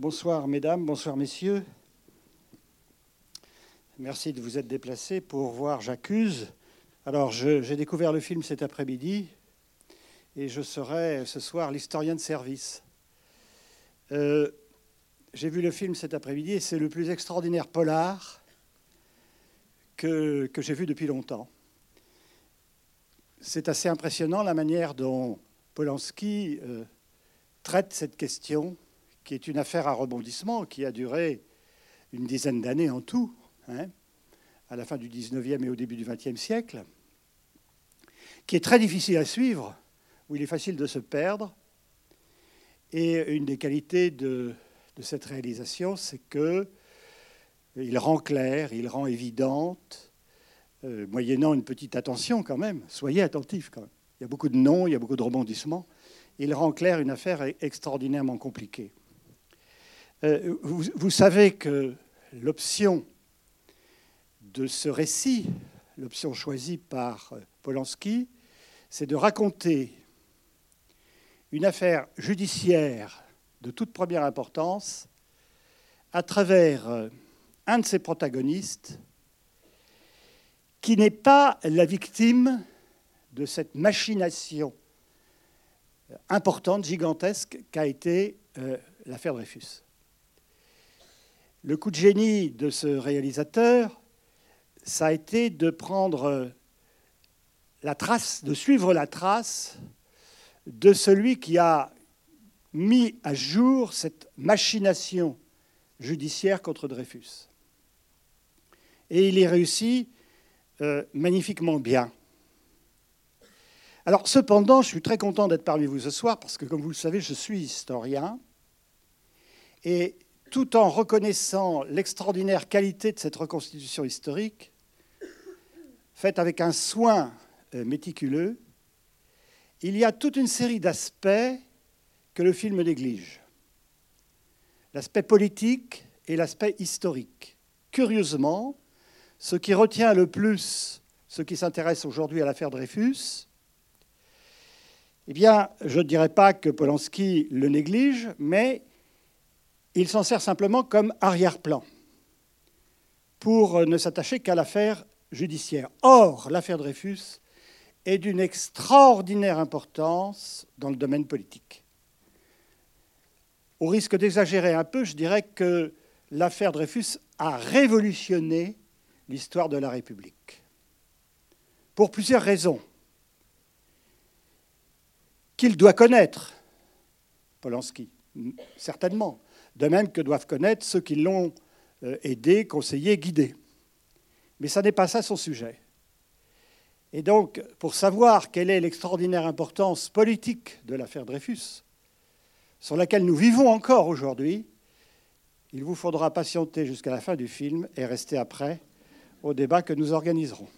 Bonsoir mesdames, bonsoir messieurs. Merci de vous être déplacés pour voir J'accuse. Alors j'ai découvert le film cet après-midi et je serai ce soir l'historien de service. Euh, j'ai vu le film cet après-midi et c'est le plus extraordinaire polar que, j'ai vu depuis longtemps. C'est assez impressionnant la manière dont Polanski euh, traite cette question, qui est une affaire à rebondissement, qui a duré une dizaine d'années en tout, hein, à la fin du 19e et au début du 20e siècle, qui est très difficile à suivre, où il est facile de se perdre. Et une des qualités de, cette réalisation, c'est que il rend clair, il rend évidente, euh, moyennant une petite attention quand même. Soyez attentifs quand même. Il y a beaucoup de noms, il y a beaucoup de rebondissements. Il rend clair une affaire extraordinairement compliquée. Euh, vous, vous, savez que l'option de ce récit, l'option choisie par euh, Polanski, c'est de raconter une affaire judiciaire de toute première importance à travers euh, un de ses protagonistes qui n'est pas la victime de cette machination importante, gigantesque, qu'a été l'affaire Dreyfus. Le coup de génie de ce réalisateur, ça a été de prendre la trace, de suivre la trace de celui qui a mis à jour cette machination judiciaire contre Dreyfus. Et il y réussi euh, magnifiquement bien. Alors cependant, je suis très content d'être parmi vous ce soir parce que, comme vous le savez, je suis historien. Et tout en reconnaissant l'extraordinaire qualité de cette reconstitution historique, faite avec un soin euh, méticuleux, il y a toute une série d'aspects que le film néglige. L'aspect politique et l'aspect historique. Curieusement, ce qui retient le plus ceux qui s'intéressent aujourd'hui à l'affaire Dreyfus, eh bien, je ne dirais pas que Polanski le néglige, mais il s'en sert simplement comme arrière-plan pour ne s'attacher qu'à l'affaire judiciaire. Or, l'affaire Dreyfus est d'une extraordinaire importance dans le domaine politique. Au risque d'exagérer un peu, je dirais que l'affaire Dreyfus a révolutionné l'histoire de la République. Pour plusieurs raisons qu'il doit connaître, Polanski, certainement, de même que doivent connaître ceux qui l'ont euh, aidé, conseillé, guidé. Mais ça n'est pas ça son sujet. Et donc, pour savoir quelle est l'extraordinaire importance politique de l'affaire Dreyfus, sur laquelle nous vivons encore aujourd'hui, il vous faudra patienter jusqu'à la fin du film et rester après au débat que nous organiserons.